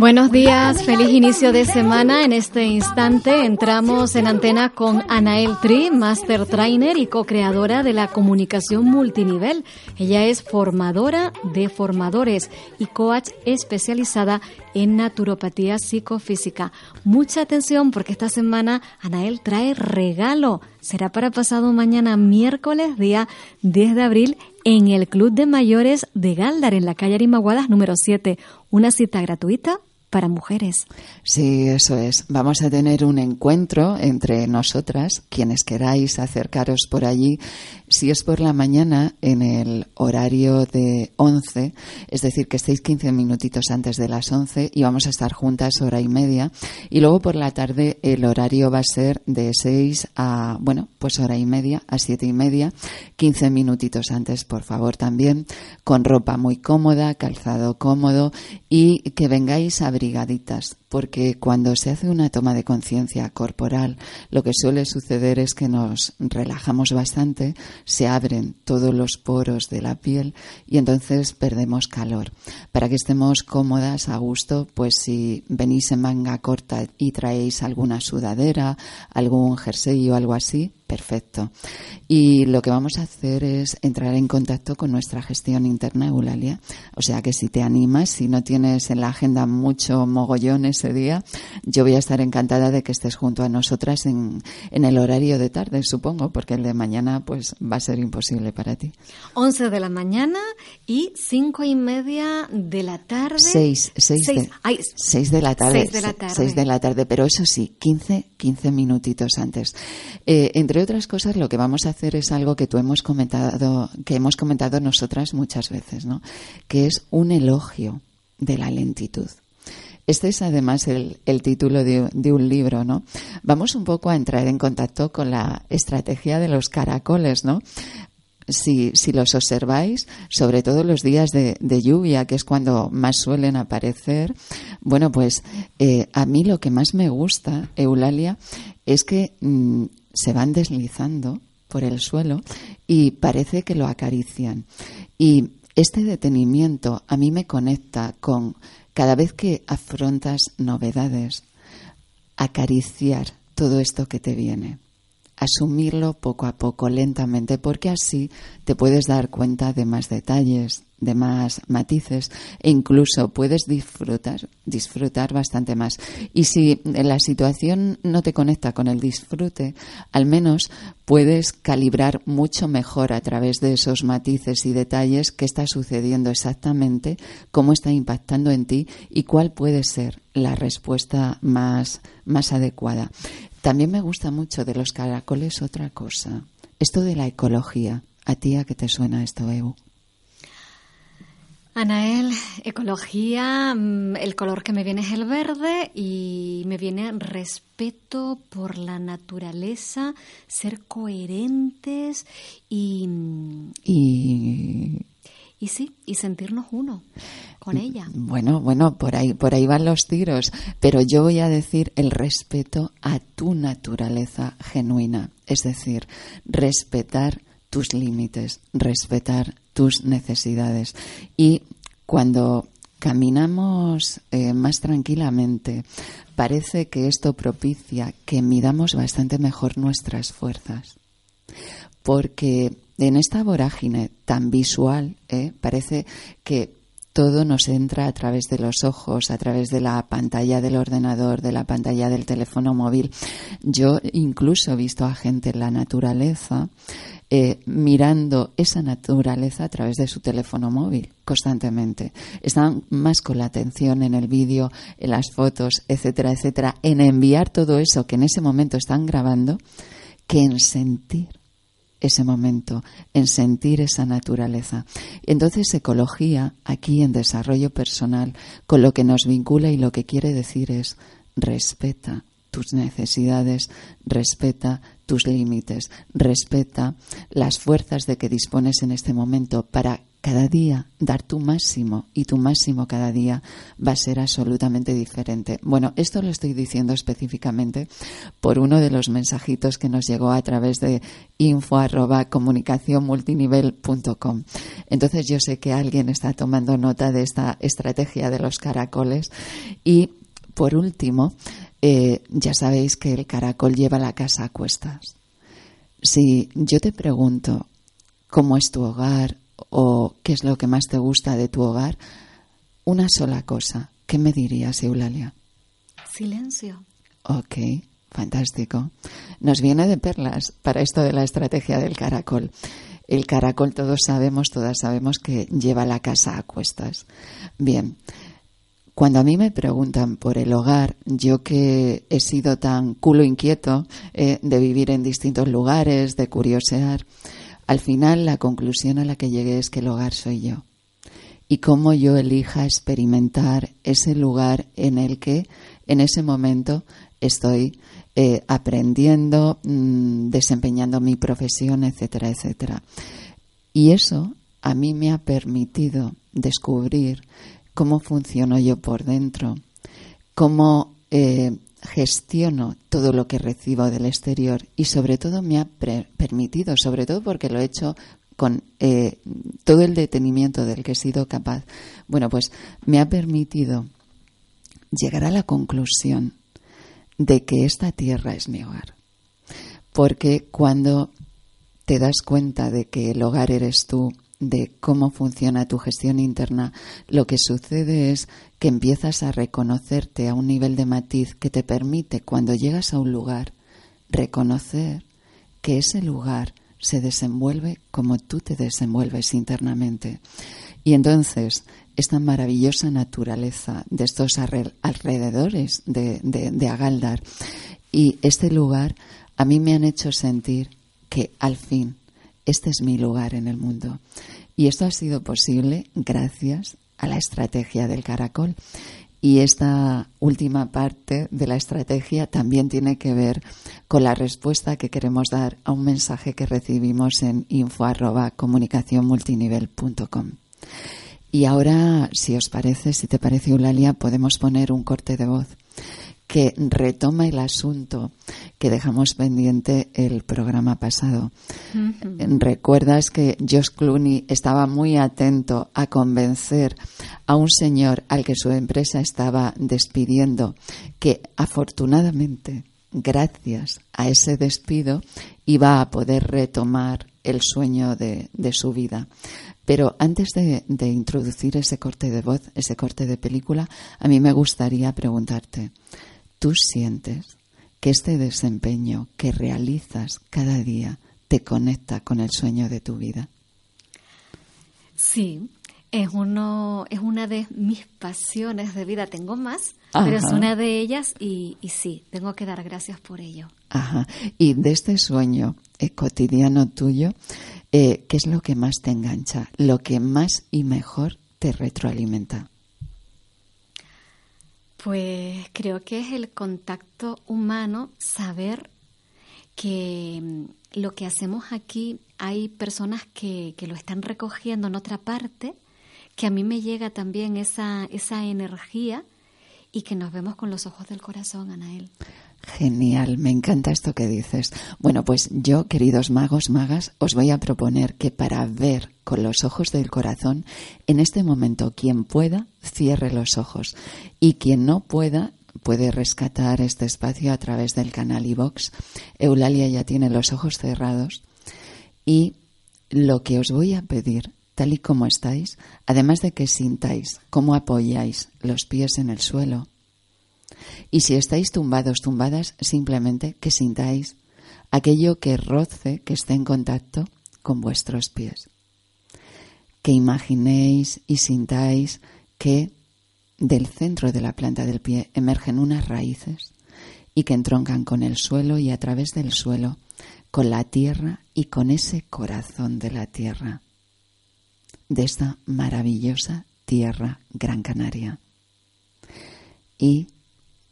Buenos días, feliz inicio de semana. En este instante entramos en antena con Anael Tri, Master Trainer y co-creadora de la comunicación multinivel. Ella es formadora de formadores y coach especializada en naturopatía psicofísica. Mucha atención porque esta semana Anael trae regalo. Será para pasado mañana miércoles, día 10 de abril, en el Club de Mayores de Galdar, en la calle Arimaguadas número 7. Una cita gratuita para mujeres. Sí, eso es. Vamos a tener un encuentro entre nosotras, quienes queráis acercaros por allí. Si es por la mañana, en el horario de 11, es decir, que estéis 15 minutitos antes de las 11 y vamos a estar juntas hora y media. Y luego por la tarde el horario va a ser de 6 a, bueno, pues hora y media, a 7 y media. 15 minutitos antes, por favor, también, con ropa muy cómoda, calzado cómodo y que vengáis abrigaditas, porque cuando se hace una toma de conciencia corporal, lo que suele suceder es que nos relajamos bastante, se abren todos los poros de la piel y entonces perdemos calor. Para que estemos cómodas, a gusto, pues si venís en manga corta y traéis alguna sudadera, algún jersey o algo así, perfecto. Y lo que vamos a hacer es entrar en contacto con nuestra gestión interna, Eulalia. O sea que si te animas, si no tienes en la agenda mucho mogollón ese día, yo voy a estar encantada de que estés junto a nosotras en, en el horario de tarde, supongo, porque el de mañana pues va a ser imposible para ti. 11 de la mañana y 5 y media de la tarde. Seis, seis, Seis. de, Ay, seis de la tarde. seis de la tarde. De la tarde, pero eso sí, 15, 15 minutitos antes. Eh, entre otras cosas, lo que vamos a hacer es algo que tú hemos comentado, que hemos comentado nosotras muchas veces, ¿no? Que es un elogio de la lentitud. Este es además el, título de, un libro, ¿no? Vamos un poco a entrar en contacto con la estrategia de los caracoles, ¿no? si, los observáis, sobre todo los días de, de lluvia, que es cuando más suelen aparecer, bueno, pues eh, a mí lo que más me gusta, Eulalia, es que mm, se van deslizando por el suelo y parece que lo acarician. Y este detenimiento a mí me conecta con cada vez que afrontas novedades, acariciar todo esto que te viene asumirlo poco a poco, lentamente, porque así te puedes dar cuenta de más detalles, de más matices e incluso puedes disfrutar, disfrutar bastante más. Y si la situación no te conecta con el disfrute, al menos puedes calibrar mucho mejor a través de esos matices y detalles qué está sucediendo exactamente, cómo está impactando en ti y cuál puede ser la respuesta más, más adecuada. También me gusta mucho de los caracoles otra cosa, esto de la ecología. ¿A ti a qué te suena esto, Eu? Anael, ecología, mm, el color que me viene es el verde y me viene respeto por la naturaleza, ser coherentes y, mm, Y y sí, y sentirnos uno con ella. Bueno, bueno, por ahí, por ahí van los tiros, pero yo voy a decir el respeto a tu naturaleza genuina, es decir, respetar tus límites, respetar tus necesidades. Y cuando caminamos eh, más tranquilamente, parece que esto propicia que midamos bastante mejor nuestras fuerzas. Porque en esta vorágine tan visual, ¿eh? parece que todo nos entra a través de los ojos, a través de la pantalla del ordenador, de la pantalla del teléfono móvil. Yo incluso he visto a gente en la naturaleza eh, mirando esa naturaleza a través de su teléfono móvil constantemente. Están más con la atención en el vídeo, en las fotos, etcétera, etcétera, en enviar todo eso que en ese momento están grabando, que en sentir ese momento, en sentir esa naturaleza. Entonces, ecología, aquí en desarrollo personal, con lo que nos vincula y lo que quiere decir es respeta tus necesidades, respeta tus límites, respeta las fuerzas de que dispones en este momento para cada día dar tu máximo y tu máximo cada día va a ser absolutamente diferente. Bueno, esto lo estoy diciendo específicamente por uno de los mensajitos que nos llegó a través de info arroba Entonces yo sé que alguien está tomando nota de esta estrategia de los caracoles y por último, eh, ya sabéis que el caracol lleva la casa a cuestas. Si yo te pregunto cómo es tu hogar, o qué es lo que más te gusta de tu hogar, una sola cosa. ¿Qué me dirías, Eulalia? Silencio. Ok, fantástico. Nos viene de perlas para esto de la estrategia del caracol. El caracol todos sabemos, todas sabemos que lleva la casa a cuestas. Bien, cuando a mí me preguntan por el hogar, yo que he sido tan culo inquieto eh, de vivir en distintos lugares, de curiosear, al final, la conclusión a la que llegué es que el hogar soy yo. Y cómo yo elija experimentar ese lugar en el que en ese momento estoy eh, aprendiendo, mm, desempeñando mi profesión, etcétera, etcétera. Y eso a mí me ha permitido descubrir cómo funciono yo por dentro, cómo eh, gestiono todo lo que recibo del exterior y sobre todo me ha permitido, sobre todo porque lo he hecho con eh, todo el detenimiento del que he sido capaz, bueno, pues me ha permitido llegar a la conclusión de que esta tierra es mi hogar. Porque cuando te das cuenta de que el hogar eres tú, de cómo funciona tu gestión interna, lo que sucede es que empiezas a reconocerte a un nivel de matiz que te permite, cuando llegas a un lugar, reconocer que ese lugar se desenvuelve como tú te desenvuelves internamente. Y entonces, esta maravillosa naturaleza de estos alrededores de, de Agaldar y este lugar a mí me han hecho sentir que al fin este es mi lugar en el mundo. Y esto ha sido posible gracias a la estrategia del caracol. Y esta última parte de la estrategia también tiene que ver con la respuesta que queremos dar a un mensaje que recibimos en info Y ahora, si os parece, si te parece, Eulalia, podemos poner un corte de voz que retoma el asunto que dejamos pendiente el programa pasado. Recuerdas que Josh Clooney estaba muy atento a convencer a un señor al que su empresa estaba despidiendo que afortunadamente, gracias a ese despido, iba a poder retomar el sueño de, su vida. Pero antes de, de, introducir ese corte de voz, ese corte de película, a mí me gustaría preguntarte, tú sientes que este desempeño que realizas cada día te conecta con el sueño de tu vida? Sí, es uno, es una de mis pasiones de vida. Tengo más, pero es una de ellas y, sí, tengo que dar gracias por ello. Ajá. Y de este sueño eh, cotidiano tuyo, eh, ¿qué es lo que más te engancha? Lo que más y mejor te retroalimenta. Pues creo que es el contacto humano, saber que mm, lo que hacemos aquí hay personas que, que, lo están recogiendo en otra parte, que a mí me llega también esa, esa energía y que nos vemos con los ojos del corazón, Anael. Genial, me encanta esto que dices. Bueno, pues yo, queridos magos, magas, os voy a proponer que para ver con los ojos del corazón, en este momento quien pueda, cierre los ojos y quien no pueda, puede rescatar este espacio a través del canal iVox. Eulalia ya tiene los ojos cerrados y lo que os voy a pedir, tal y como estáis, además de que sintáis cómo apoyáis los pies en el suelo, y si estáis tumbados, tumbadas, simplemente que sintáis aquello que roce, que esté en contacto con vuestros pies. Que imaginéis y sintáis que del centro de la planta del pie emergen unas raíces y que entroncan con el suelo y a través del suelo con la tierra y con ese corazón de la tierra, de esta maravillosa tierra Gran Canaria. Y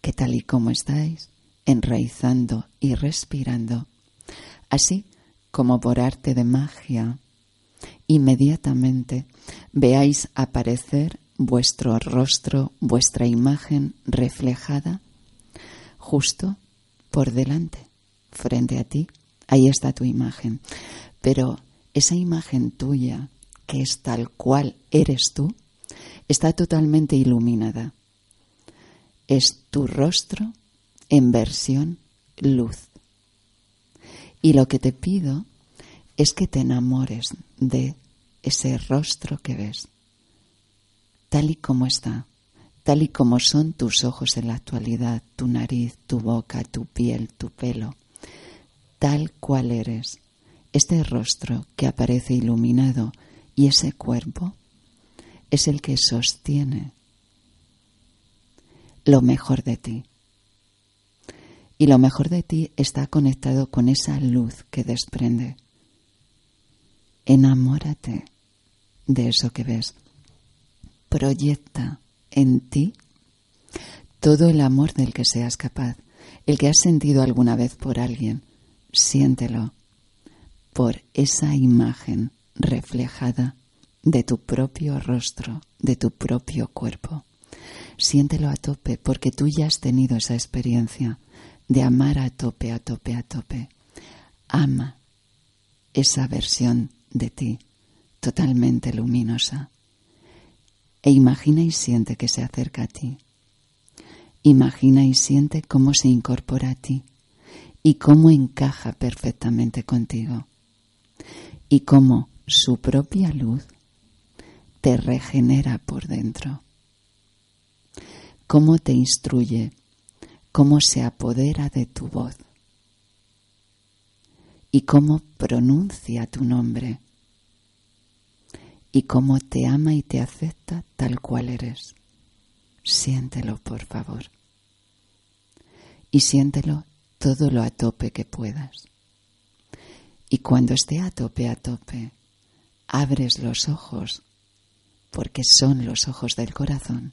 que tal y como estáis, enraizando y respirando, así como por arte de magia, inmediatamente veáis aparecer vuestro rostro, vuestra imagen reflejada justo por delante, frente a ti. Ahí está tu imagen. Pero esa imagen tuya, que es tal cual eres tú, está totalmente iluminada. Es tu rostro en versión luz. Y lo que te pido es que te enamores de ese rostro que ves, tal y como está, tal y como son tus ojos en la actualidad, tu nariz, tu boca, tu piel, tu pelo, tal cual eres, este rostro que aparece iluminado y ese cuerpo es el que sostiene lo mejor de ti. Y lo mejor de ti está conectado con esa luz que desprende. Enamórate de eso que ves. Proyecta en ti todo el amor del que seas capaz, el que has sentido alguna vez por alguien. Siéntelo por esa imagen reflejada de tu propio rostro, de tu propio cuerpo. Siéntelo a tope porque tú ya has tenido esa experiencia de amar a tope, a tope, a tope. Ama esa versión de ti totalmente luminosa e imagina y siente que se acerca a ti. Imagina y siente cómo se incorpora a ti y cómo encaja perfectamente contigo y cómo su propia luz te regenera por dentro, cómo te instruye, cómo se apodera de tu voz y cómo pronuncia tu nombre y cómo te ama y te acepta tal cual eres. Siéntelo, por favor. Y siéntelo todo lo a tope que puedas. Y cuando esté a tope, a tope, abres los ojos, porque son los ojos del corazón.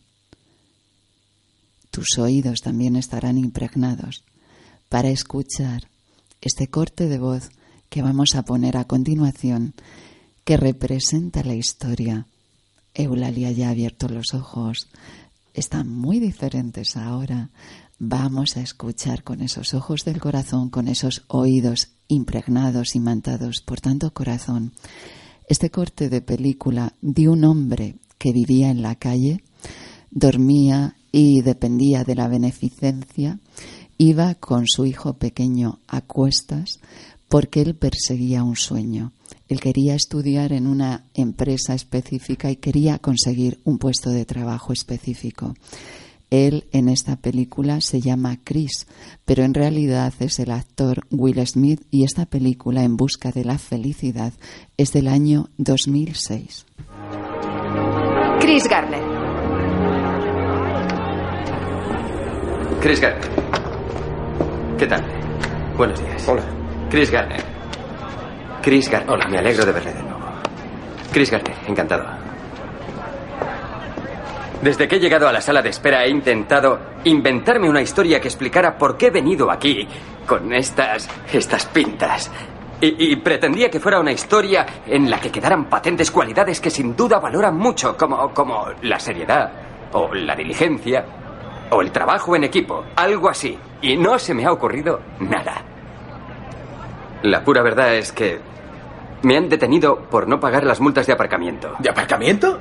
Tus oídos también estarán impregnados para escuchar este corte de voz que vamos a poner a continuación, que representa la historia. Eulalia ya ha abierto los ojos, están muy diferentes ahora. Vamos a escuchar con esos ojos del corazón, con esos oídos impregnados, imantados por tanto corazón, este corte de película de un hombre que vivía en la calle, dormía y dependía de la beneficencia, iba con su hijo pequeño a cuestas porque él perseguía un sueño. Él quería estudiar en una empresa específica y quería conseguir un puesto de trabajo específico. Él en esta película se llama Chris, pero en realidad es el actor Will Smith y esta película En Busca de la Felicidad es del año 2006. Chris Garner. Chris Garner. ¿Qué tal? Buenos días. Hola. Chris Garner. Chris Garner. Hola. Me alegro de verle de nuevo. Chris Garner, encantado. Desde que he llegado a la sala de espera he intentado inventarme una historia que explicara por qué he venido aquí con estas estas pintas. Y, y pretendía que fuera una historia en la que quedaran patentes cualidades que sin duda valoran mucho, como, como la seriedad, o la diligencia, o el trabajo en equipo, algo así. Y no se me ha ocurrido nada. La pura verdad es que me han detenido por no pagar las multas de aparcamiento. ¿De aparcamiento?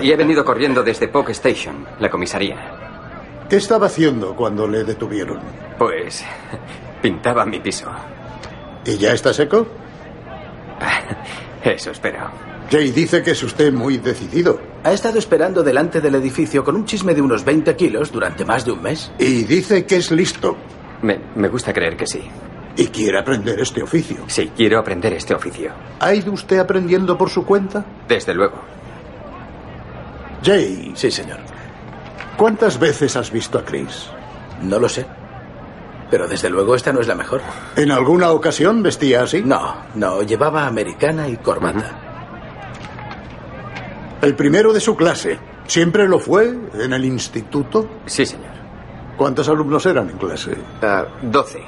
Y, y he venido corriendo desde Poke Station, la comisaría. ¿Qué estaba haciendo cuando le detuvieron? Pues pintaba mi piso. ¿Y ya está seco? Eso espero. Jay dice que es usted muy decidido. Ha estado esperando delante del edificio con un chisme de unos 20 kilos durante más de un mes. Y dice que es listo. Me, me gusta creer que sí. Y quiere aprender este oficio. Sí, quiero aprender este oficio. ¿Ha ido usted aprendiendo por su cuenta? Desde luego. Jay, Sí, señor. ¿cuántas veces has visto a Chris? No lo sé. Pero desde luego esta no es la mejor. ¿En alguna ocasión vestía así? No, no, llevaba americana y corbata. El primero de su clase. ¿Siempre lo fue en el instituto? Sí, señor. ¿Cuántos alumnos eran en clase? Ah, Doce.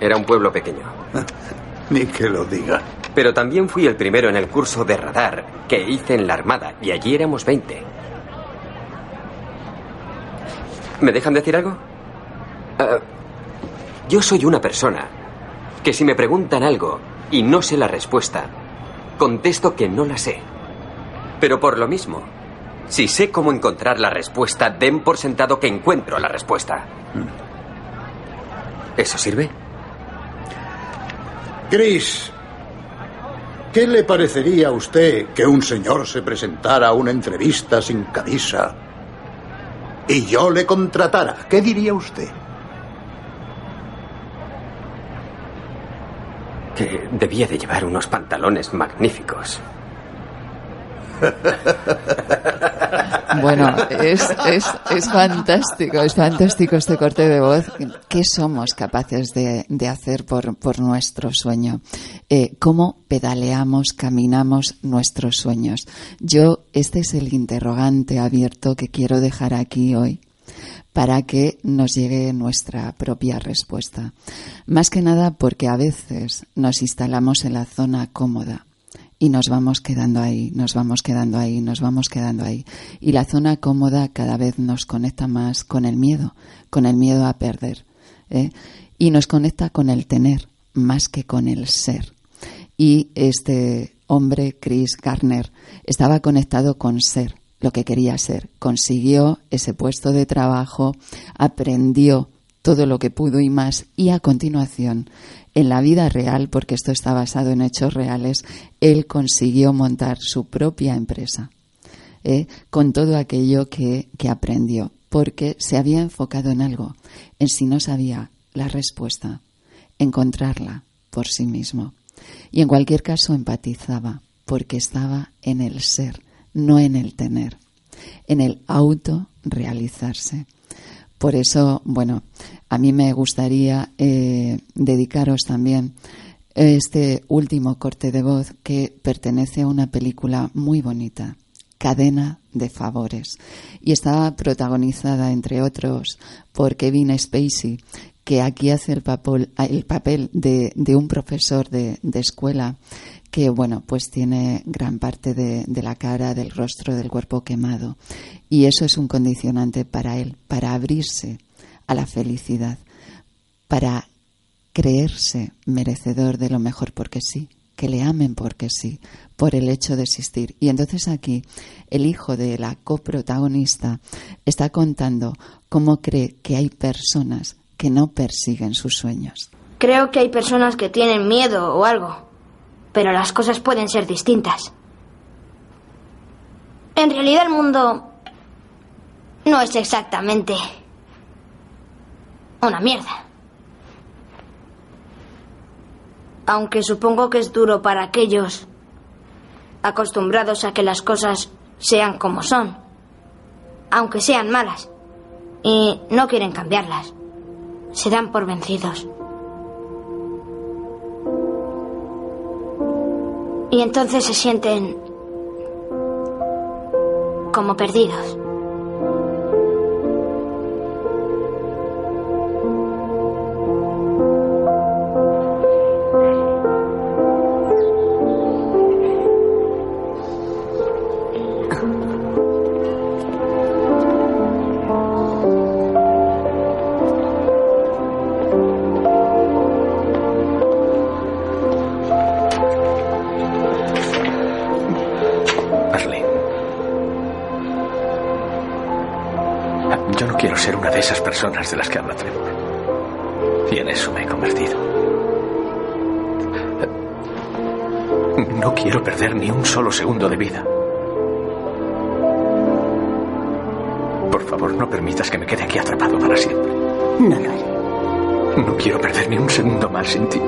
Era un pueblo pequeño. Ni que lo diga. Pero también fui el primero en el curso de radar que hice en la Armada y allí éramos 20. ¿Me dejan decir algo? Ah, yo soy una persona que si me preguntan algo y no sé la respuesta, contesto que no la sé. Pero por lo mismo, si sé cómo encontrar la respuesta, den por sentado que encuentro la respuesta. ¿Eso sirve? Chris, ¿qué le parecería a usted que un señor se presentara a una entrevista sin camisa y yo le contratara? ¿Qué diría usted? Que debía de llevar unos pantalones magníficos. Bueno, es, es, es fantástico, es fantástico este corte de voz. ¿Qué somos capaces de, de hacer por, por nuestro sueño? Eh, ¿Cómo pedaleamos, caminamos nuestros sueños? Yo, este es el interrogante abierto que quiero dejar aquí hoy para que nos llegue nuestra propia respuesta. Más que nada porque a veces nos instalamos en la zona cómoda y nos vamos quedando ahí, nos vamos quedando ahí, nos vamos quedando ahí. Y la zona cómoda cada vez nos conecta más con el miedo, con el miedo a perder. ¿eh? Y nos conecta con el tener más que con el ser. Y este hombre, Chris Garner, estaba conectado con ser, lo que quería ser. Consiguió ese puesto de trabajo, aprendió todo lo que pudo y más, y a continuación, en la vida real, porque esto está basado en hechos reales, él consiguió montar su propia empresa, ¿eh? con todo aquello que, que aprendió, porque se había enfocado en algo, en si no sabía la respuesta, encontrarla por sí mismo. Y en cualquier caso empatizaba, porque estaba en el ser, no en el tener, en el auto realizarse. Por eso, bueno, a mí me gustaría eh, dedicaros también este último corte de voz que pertenece a una película muy bonita, Cadena de Favores, y está protagonizada, entre otros, por Kevin Spacey, que aquí hace el papel, el papel de, un profesor de escuela que bueno, pues tiene gran parte de, de, la cara, del rostro, del cuerpo quemado. Y eso es un condicionante para él, para abrirse a la felicidad, para creerse merecedor de lo mejor porque sí, que le amen porque sí, por el hecho de existir. Y entonces aquí el hijo de la coprotagonista está contando cómo cree que hay personas que no persiguen sus sueños. Creo que hay personas que tienen miedo o algo pero las cosas pueden ser distintas. En realidad el mundo no es exactamente una mierda. Aunque supongo que es duro para aquellos acostumbrados a que las cosas sean como son, aunque sean malas, y no quieren cambiarlas. Se dan por vencidos. Y entonces se sienten como perdidos. Personas de las que habla Trevor. Y en eso me he convertido. No quiero perder ni un solo segundo de vida. Por favor, no permitas que me quede aquí atrapado para siempre. No. No quiero perder ni un segundo más sin ti.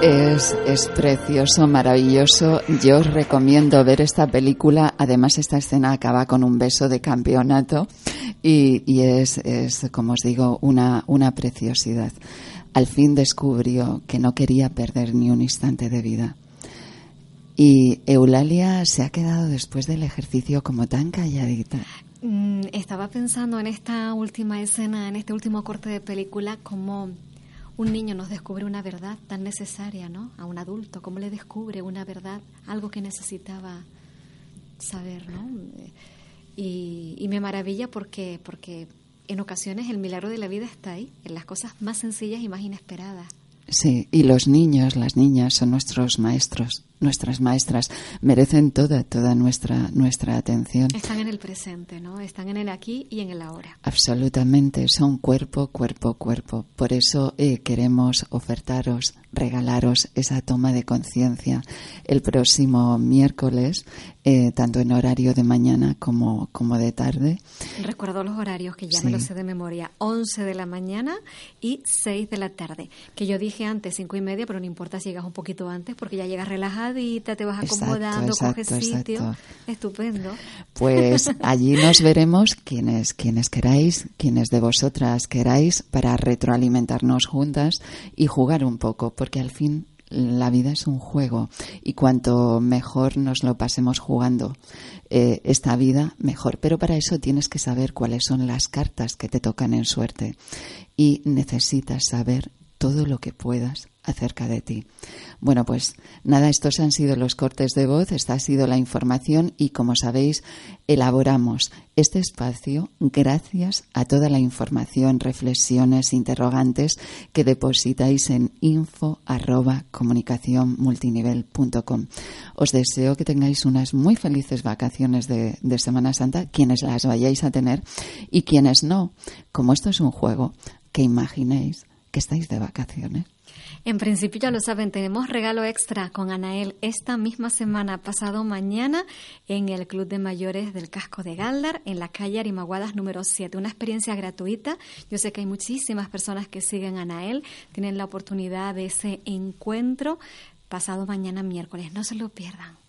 Es, precioso, maravilloso. Yo os recomiendo ver esta película. Además, esta escena acaba con un beso de campeonato y, y es, es, como os digo, una, una preciosidad. Al fin descubrió que no quería perder ni un instante de vida. Y Eulalia se ha quedado después del ejercicio como tan calladita. Mm, estaba pensando en esta última escena, en este último corte de película, como un niño nos descubre una verdad tan necesaria, ¿no? A un adulto, cómo le descubre una verdad, algo que necesitaba saber, ¿no? Y, me maravilla porque, porque en ocasiones el milagro de la vida está ahí, en las cosas más sencillas y más inesperadas. Sí, y los niños, las niñas son nuestros maestros, nuestras maestras, merecen toda, toda nuestra, nuestra atención. Están en el presente, ¿no? Están en el aquí y en el ahora. Absolutamente, son cuerpo, cuerpo, cuerpo. Por eso eh, queremos ofertaros, regalaros esa toma de conciencia el próximo miércoles, eh, tanto en horario de mañana como, como de tarde. Recuerdo los horarios que ya me los sé de memoria, 11 de la mañana y 6 de la tarde, que yo dije antes cinco y media, pero no importa si llegas un poquito antes porque ya llegas te vas acomodando, coges sitio. Estupendo. Pues allí nos veremos quienes, quienes queráis, quienes de vosotras queráis, para retroalimentarnos juntas y jugar un poco, porque al fin la vida es un juego y cuanto mejor nos lo pasemos jugando eh, esta vida, mejor. Pero para eso tienes que saber cuáles son las cartas que te tocan en suerte y necesitas saber todo lo que puedas acerca de ti. Bueno, pues nada, estos han sido los cortes de voz, esta ha sido la información y como sabéis, elaboramos este espacio gracias a toda la información, reflexiones, interrogantes que depositáis en info arroba Os deseo que tengáis unas muy felices vacaciones de Semana Santa, quienes las vayáis a tener y quienes no. Como esto es un juego, que imaginéis que estáis de vacaciones. En principio ya lo saben, tenemos regalo extra con Anael esta misma semana, pasado mañana, en el Club de Mayores del Casco de Galdar, en la calle Arimaguadas número 7. Una experiencia gratuita. Yo sé que hay muchísimas personas que siguen a Anael, tienen la oportunidad de ese encuentro pasado mañana miércoles. No se lo pierdan.